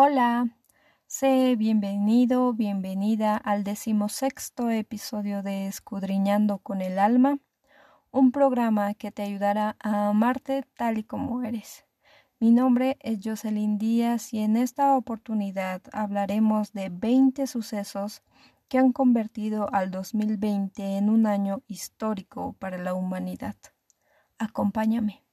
Hola, sé bienvenido, bienvenida al decimosexto episodio de Escudriñando con el Alma, un programa que te ayudará a amarte tal y como eres. Mi nombre es Jocelyn Díaz y en esta oportunidad hablaremos de 20 sucesos que han convertido al 2020 en un año histórico para la humanidad. Acompáñame.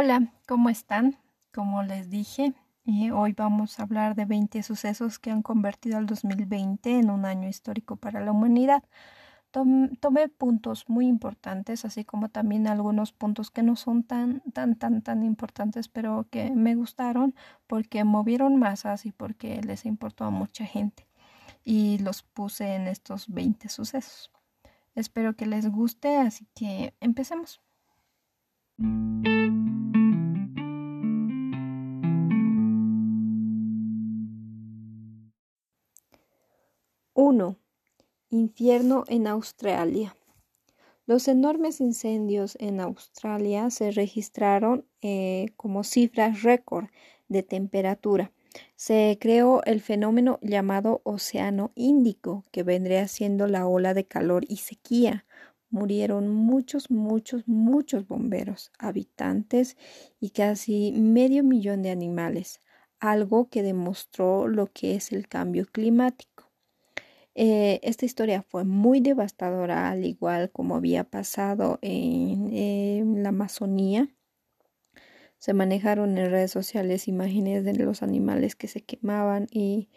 Hola, ¿cómo están? Como les dije, eh, hoy vamos a hablar de 20 sucesos que han convertido al 2020 en un año histórico para la humanidad. tomé puntos muy importantes, así como también algunos puntos que no son tan, tan, tan, tan importantes, pero que me gustaron porque movieron masas y porque les importó a mucha gente. Y los puse en estos 20 sucesos. Espero que les guste, así que empecemos. 1. Infierno en Australia. Los enormes incendios en Australia se registraron eh, como cifras récord de temperatura. Se creó el fenómeno llamado Océano Índico, que vendría siendo la ola de calor y sequía. Murieron muchos, muchos, muchos bomberos, habitantes y casi medio millón de animales, algo que demostró lo que es el cambio climático. Eh, esta historia fue muy devastadora, al igual como había pasado en, la Amazonía. Se manejaron en redes sociales imágenes de los animales que se quemaban y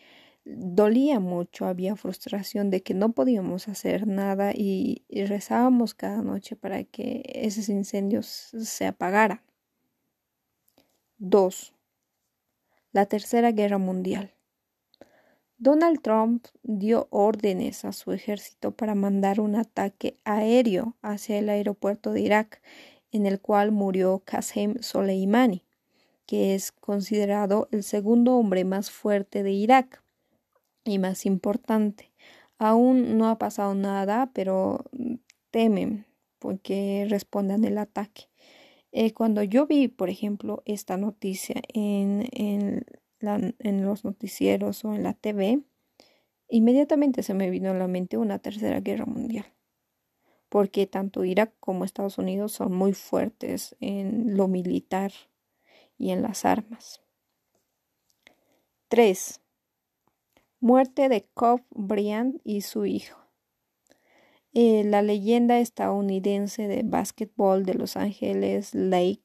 dolía mucho, había frustración de que no podíamos hacer nada y, rezábamos cada noche para que esos incendios se apagaran. 2. La Tercera Guerra Mundial. Donald Trump dio órdenes a su ejército para mandar un ataque aéreo hacia el aeropuerto de Irak, en el cual murió Qasem Soleimani, que es considerado el segundo hombre más fuerte de Irak y más importante. Aún no ha pasado nada, pero temen porque respondan el ataque. Eh, cuando yo vi, por ejemplo, esta noticia en, en en los noticieros o en la TV, inmediatamente se me vino a la mente una tercera guerra mundial. Porque tanto Irak como Estados Unidos son muy fuertes en lo militar y en las armas. 3. Muerte de Kobe Bryant y su hijo. Eh, la leyenda estadounidense de básquetbol de Los Ángeles Lake,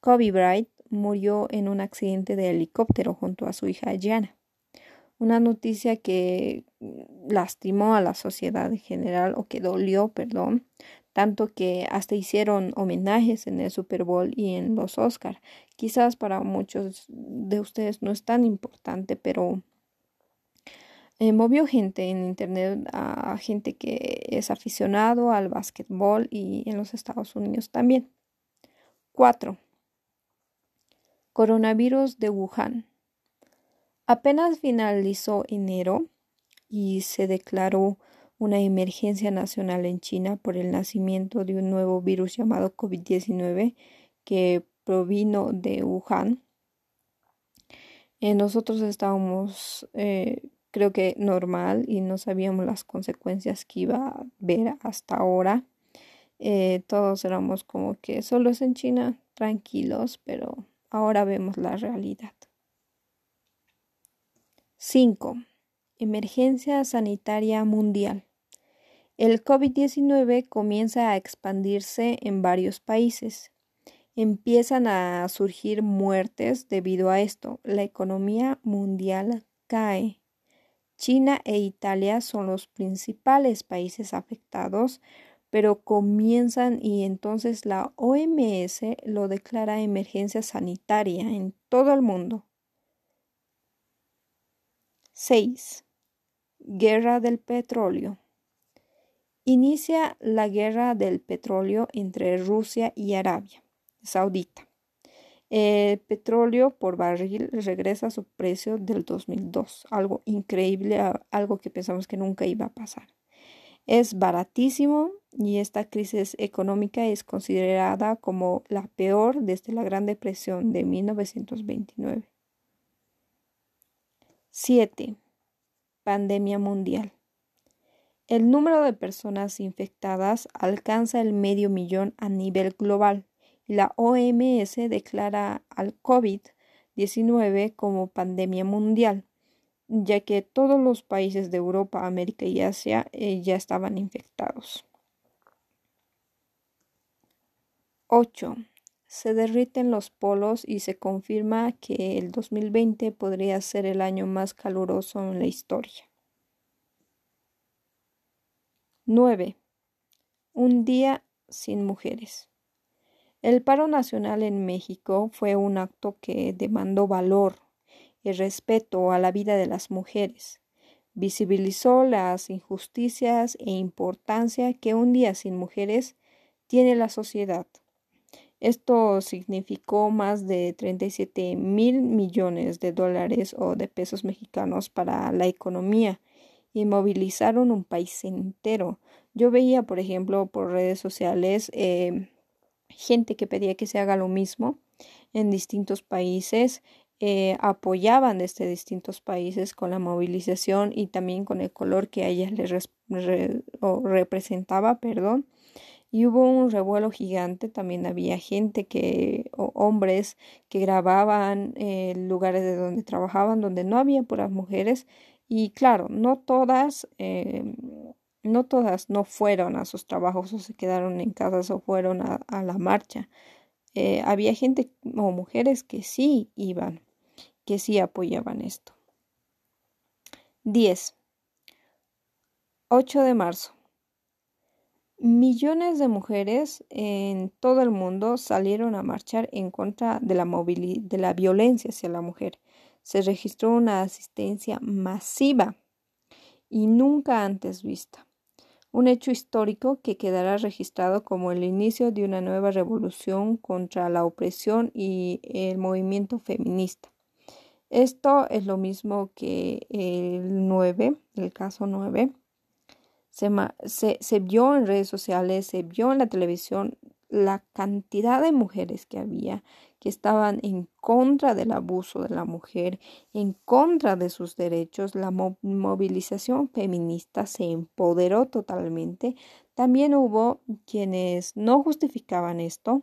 Kobe Bryant, murió en un accidente de helicóptero junto a su hija Gianna. Una noticia que lastimó a la sociedad en general o que dolió, perdón, tanto que hasta hicieron homenajes en el Super Bowl y en los Oscar. Quizás para muchos de ustedes no es tan importante, pero eh, movió gente en internet a gente que es aficionado al básquetbol y en los Estados Unidos también. 4. Coronavirus de Wuhan. Apenas finalizó enero y se declaró una emergencia nacional en China por el nacimiento de un nuevo virus llamado COVID-19 que provino de Wuhan. Eh, nosotros estábamos, eh, creo que normal y no sabíamos las consecuencias que iba a ver hasta ahora. Eh, todos éramos como que solo es en China, tranquilos, pero Ahora vemos la realidad. 5. Emergencia sanitaria mundial. El COVID-19 comienza a expandirse en varios países. Empiezan a surgir muertes debido a esto. La economía mundial cae. China e Italia son los principales países afectados, pero comienzan y entonces la OMS lo declara emergencia sanitaria en todo el mundo. 6. Guerra del petróleo. Inicia la guerra del petróleo entre Rusia y Arabia Saudita. El petróleo por barril regresa a su precio del 2002, algo increíble, algo que pensamos que nunca iba a pasar. Es baratísimo y esta crisis económica es considerada como la peor desde la Gran Depresión de 1929. 7. Pandemia mundial. El número de personas infectadas alcanza el medio millón a nivel global la OMS declara al COVID-19 como pandemia mundial, ya que todos los países de Europa, América y Asia eh, ya estaban infectados. 8. Se derriten los polos y se confirma que el 2020 podría ser el año más caluroso en la historia. 9. Un día sin mujeres. El paro nacional en México fue un acto que demandó valor y respeto a la vida de las mujeres. Visibilizó las injusticias e importancia que un día sin mujeres tiene la sociedad. Esto significó más de 37 mil millones de dólares o de pesos mexicanos para la economía y movilizaron un país entero. Yo veía, por ejemplo, por redes sociales eh, gente que pedía que se haga lo mismo en distintos países, eh, apoyaban desde distintos países con la movilización y también con el color que a ellas les representaba, perdón. Y hubo un revuelo gigante, también había gente que, o hombres que grababan eh, lugares de donde trabajaban, donde no había puras mujeres, y claro, no todas, eh, no todas no fueron a sus trabajos o se quedaron en casa o fueron a, la marcha. Eh, había gente o mujeres que sí iban, que sí apoyaban esto. 10. 8 de marzo. Millones de mujeres en todo el mundo salieron a marchar en contra de la, de la violencia hacia la mujer se registró una asistencia masiva y nunca antes vista. Un hecho histórico que quedará registrado como el inicio de una nueva revolución contra la opresión y el movimiento feminista. Esto es lo mismo que el 9, el caso 9. Se, se, se, vio en redes sociales, se vio en la televisión la cantidad de mujeres que había que estaban en contra del abuso de la mujer, en contra de sus derechos. La movilización feminista se empoderó totalmente. También hubo quienes no justificaban esto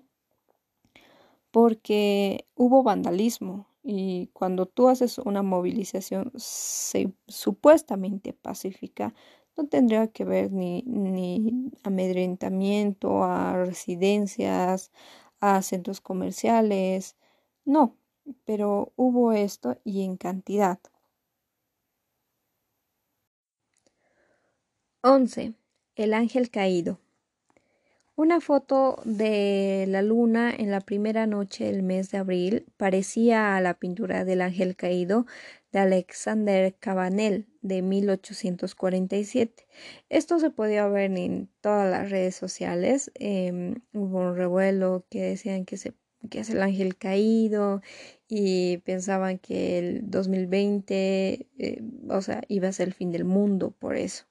porque hubo vandalismo y cuando tú haces una movilización supuestamente pacífica, no tendría que ver ni, ni amedrentamiento a residencias, a centros comerciales. No, pero hubo esto y en cantidad. 11. El ángel caído. Una foto de la luna en la primera noche del mes de abril parecía a la pintura del ángel caído de Alexander Cabanel de 1847. Esto se podía ver en todas las redes sociales. Em, hubo un revuelo que decían que, es el ángel caído y pensaban que el 2020, eh, o sea, iba a ser el fin del mundo por eso.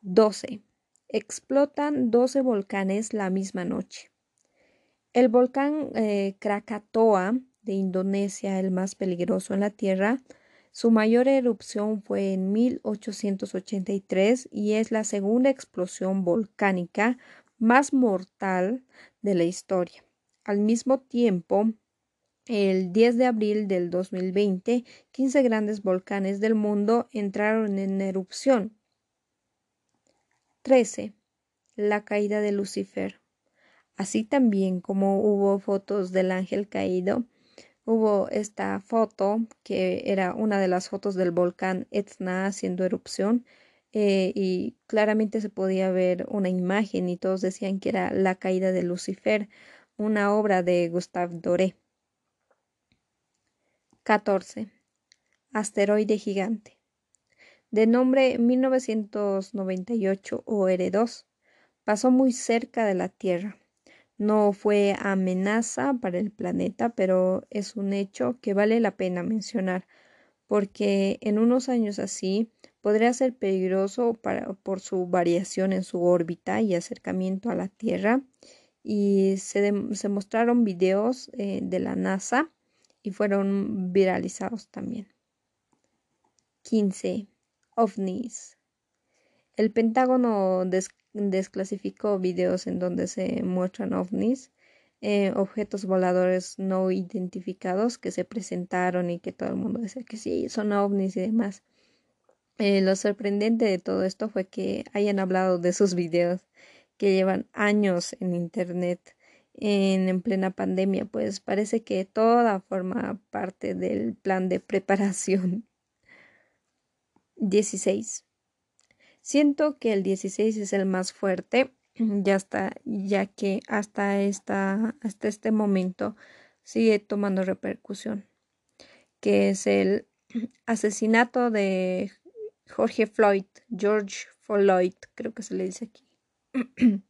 12. Explotan 12 volcanes la misma noche. El volcán eh, Krakatoa de Indonesia, el más peligroso en la Tierra. Su mayor erupción fue en 1883 y es la segunda explosión volcánica más mortal de la historia. Al mismo tiempo, el 10 de abril del 2020, 15 grandes volcanes del mundo entraron en erupción. 13. La caída de Lucifer. Así también como hubo fotos del ángel caído, hubo esta foto que era una de las fotos del volcán Etna haciendo erupción eh, y claramente se podía ver una imagen y todos decían que era la caída de Lucifer, una obra de Gustave Doré. 14. Asteroide gigante. De nombre 1998 OR2, pasó muy cerca de la Tierra No fue amenaza para el planeta, pero es un hecho que vale la pena mencionar, porque en unos años así podría ser peligroso para, por su variación en su órbita y acercamiento a la Tierra. Y se, mostraron videos eh, de la NASA y fueron viralizados también. 15. OVNIs. El Pentágono desclasificó videos en donde se muestran ovnis, eh, objetos voladores no identificados que se presentaron y que todo el mundo decía que sí, son ovnis y demás. Eh, lo sorprendente de todo esto fue que hayan hablado de esos videos que llevan años en internet en, en plena pandemia, pues parece que toda forma parte del plan de preparación. 16. Siento que el 16 es el más fuerte, ya está, ya que hasta, esta, hasta este momento sigue tomando repercusión, que es el asesinato de Jorge Floyd, George Floyd, creo que se le dice aquí.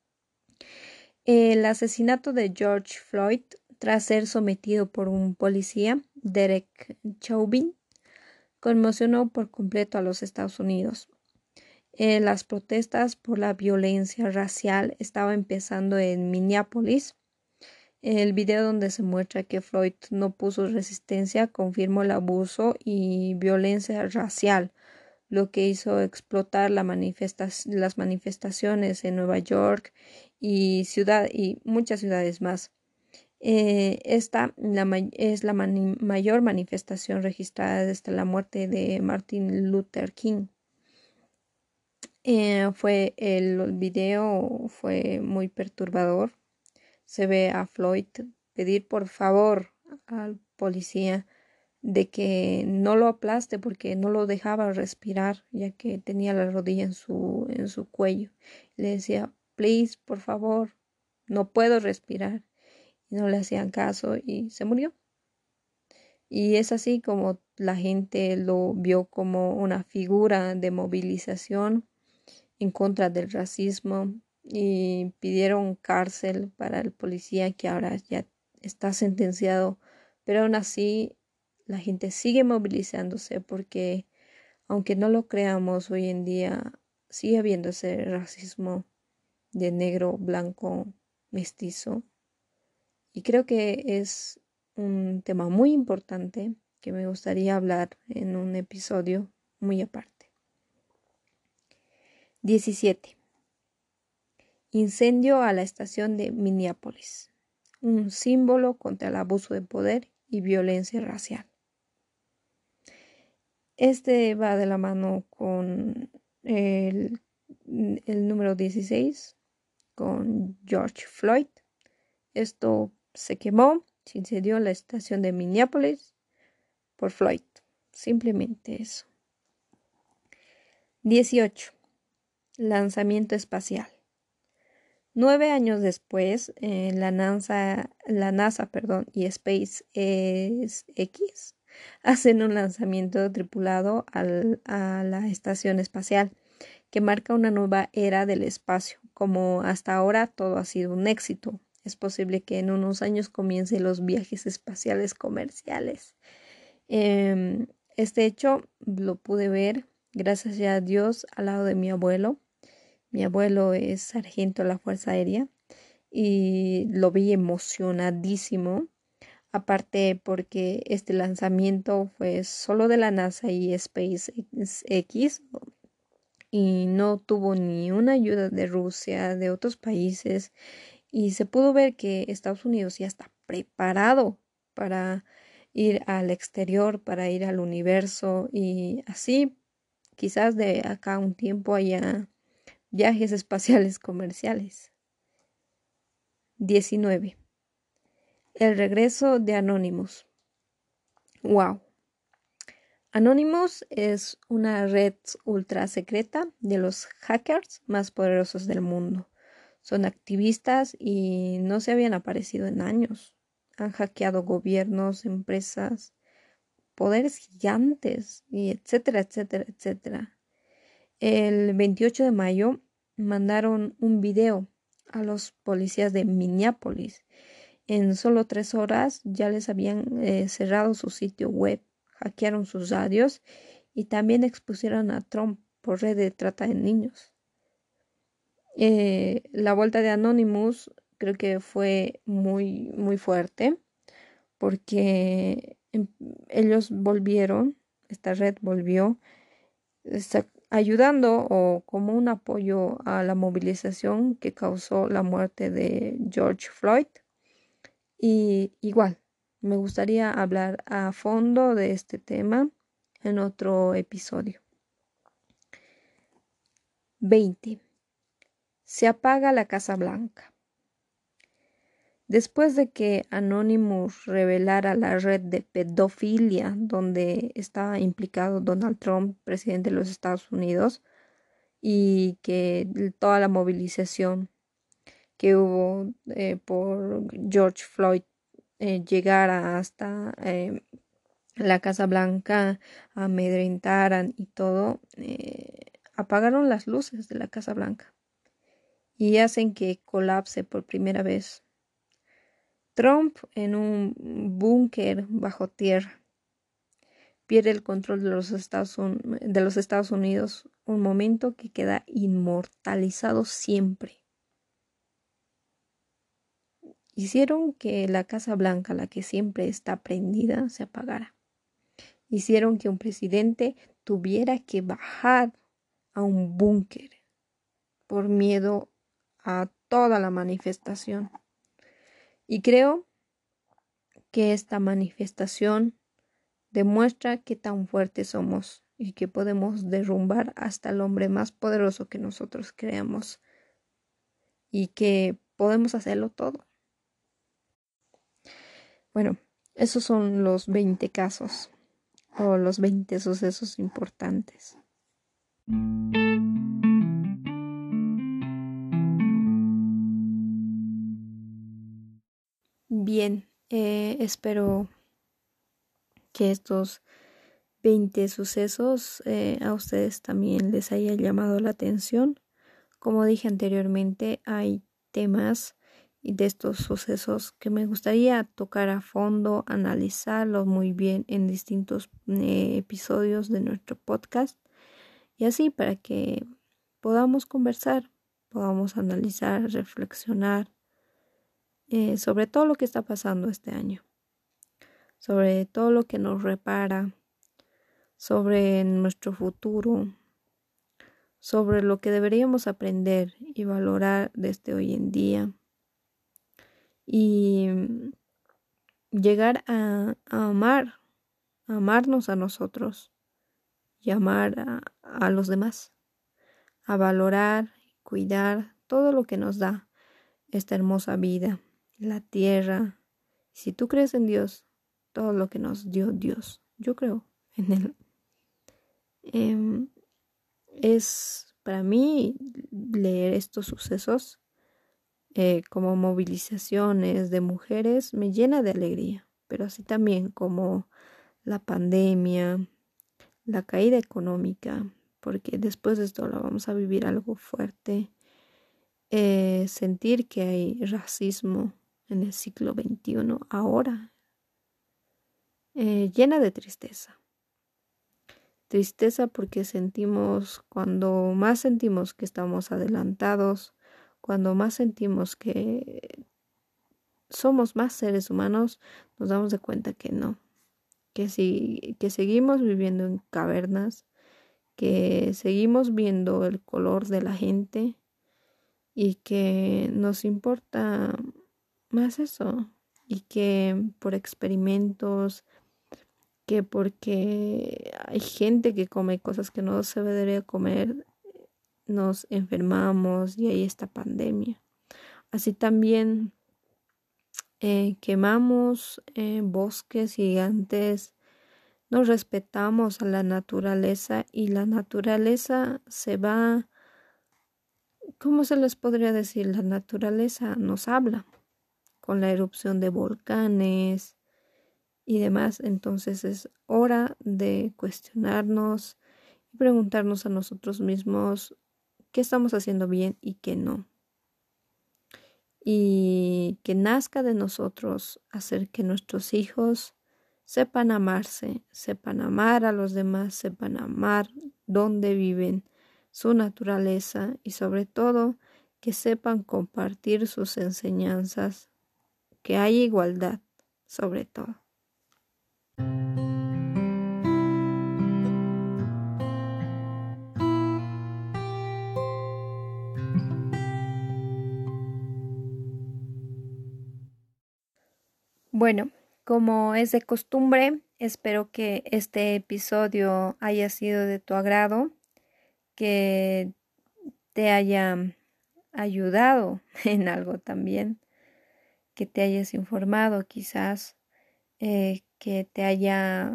el asesinato de George Floyd tras ser sometido por un policía, Derek Chauvin, conmocionó por completo a los Estados Unidos. Eh, las protestas por la violencia racial estaban empezando en Minneapolis. El video donde se muestra que Floyd no puso resistencia confirmó el abuso y violencia racial, lo que hizo explotar la las manifestaciones en Nueva York y, y muchas ciudades más. Eh, esta es la mayor manifestación registrada desde la muerte de Martin Luther King. Eh, fue el video fue muy perturbador. Se ve a Floyd pedir por favor al policía de que no lo aplaste porque no lo dejaba respirar ya que tenía la rodilla en su en su cuello. Le decía, "Please, por favor, no puedo respirar." Y no le hacían caso y se murió. Y es así como la gente lo vio como una figura de movilización en contra del racismo y pidieron cárcel para el policía que ahora ya está sentenciado, pero aún así la gente sigue movilizándose porque aunque no lo creamos hoy en día sigue habiendo ese racismo de negro, blanco, mestizo y creo que es un tema muy importante que me gustaría hablar en un episodio muy aparte. 17. Incendio a la estación de Minneapolis. Un símbolo contra el abuso de poder y violencia racial. Este va de la mano con el, número 16, con George Floyd. Esto se quemó, se incendió la estación de Minneapolis por Floyd. Simplemente eso. 18 lanzamiento espacial. Nueve años después, eh, la, NASA, la NASA perdón, y SpaceX hacen un lanzamiento tripulado a la estación espacial que marca una nueva era del espacio. Como hasta ahora todo ha sido un éxito, es posible que en unos años comiencen los viajes espaciales comerciales. Em, este hecho lo pude ver, gracias a Dios, al lado de mi abuelo mi abuelo es sargento de la Fuerza Aérea y lo vi emocionadísimo. Aparte porque este lanzamiento fue solo de la NASA y SpaceX y no tuvo ni una ayuda de Rusia, de otros países y se pudo ver que Estados Unidos ya está preparado para ir al exterior, para ir al universo y así quizás de acá un tiempo haya Viajes espaciales comerciales. 19. El regreso de Anonymous. Wow. Anonymous es una red ultra secreta de los hackers más poderosos del mundo. Son activistas y no se habían aparecido en años. Han hackeado gobiernos, empresas, poderes gigantes y etcétera, etcétera, etcétera. El 28 de mayo mandaron un video a los policías de Minneapolis. En solo tres horas ya les habían eh, cerrado su sitio web, hackearon sus radios y también expusieron a Trump por red de trata de niños. Eh, la vuelta de Anonymous creo que fue muy, muy fuerte porque em, ellos volvieron, esta red volvió ayudando o como un apoyo a la movilización que causó la muerte de George Floyd. Y igual, me gustaría hablar a fondo de este tema en otro episodio. 20. Se apaga la Casa Blanca. Después de que Anonymous revelara la red de pedofilia donde estaba implicado Donald Trump, presidente de los Estados Unidos, y que toda la movilización que hubo eh, por George Floyd eh, llegara hasta eh, la Casa Blanca, amedrentaran y todo, apagaron las luces de la Casa Blanca. Y hacen que colapse por primera vez Trump en un búnker bajo tierra. Pierde el control de los, Estados de los Estados Unidos, un momento que queda inmortalizado siempre. Hicieron que la Casa Blanca, la que siempre está prendida, se apagara. Hicieron que un presidente tuviera que bajar a un búnker por miedo a toda la manifestación. Y creo que esta manifestación demuestra que tan fuertes somos y que podemos derrumbar hasta el hombre más poderoso que nosotros creamos y que podemos hacerlo todo. Bueno, esos son los 20 casos o los 20 sucesos importantes. Bien, eh, espero que estos 20 sucesos eh, a ustedes también les haya llamado la atención. Como dije anteriormente, hay temas de estos sucesos que me gustaría tocar a fondo, analizarlos muy bien en distintos eh, episodios de nuestro podcast y así para que podamos conversar, podamos analizar, reflexionar eh, sobre todo lo que está pasando este año, sobre todo lo que nos repara, sobre nuestro futuro, sobre lo que deberíamos aprender y valorar desde hoy en día. Y llegar a, amar, a amarnos a nosotros y amar a, a los demás, a valorar cuidar todo lo que nos da esta hermosa vida la tierra. Si tú crees en Dios, todo lo que nos dio Dios, yo creo en Él. Em, es para mí leer estos sucesos eh, como movilizaciones de mujeres me llena de alegría, pero así también como la pandemia, la caída económica, porque después de esto la vamos a vivir algo fuerte, eh, sentir que hay racismo, en el siglo XXI ahora, eh, llena de tristeza. Tristeza porque sentimos, cuando más sentimos que estamos adelantados, cuando más sentimos que somos más seres humanos, nos damos de cuenta que no, que, si, que seguimos viviendo en cavernas, que seguimos viendo el color de la gente y que nos importa más eso y que por experimentos que porque hay gente que come cosas que no se debería comer nos enfermamos y hay esta pandemia así también eh, quemamos eh, bosques gigantes no respetamos a la naturaleza y la naturaleza se va ¿cómo se les podría decir? La naturaleza nos habla con la erupción de volcanes y demás. Entonces es hora de cuestionarnos y preguntarnos a nosotros mismos qué estamos haciendo bien y qué no. y que nazca de nosotros hacer que nuestros hijos sepan amarse, sepan amar a los demás, sepan amar donde viven, su naturaleza y sobre todo que sepan compartir sus enseñanzas, que haya igualdad sobre todo. Bueno, como es de costumbre, espero que este episodio haya sido de tu agrado, que te haya ayudado en algo también, que te hayas informado quizás, eh, que te haya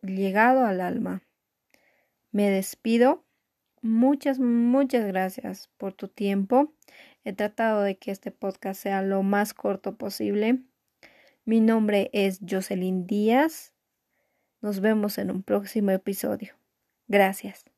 llegado al alma. Me despido. Muchas, muchas gracias por tu tiempo. He tratado de que este podcast sea lo más corto posible mi nombre es Jocelyn Díaz. Nos vemos en un próximo episodio. Gracias.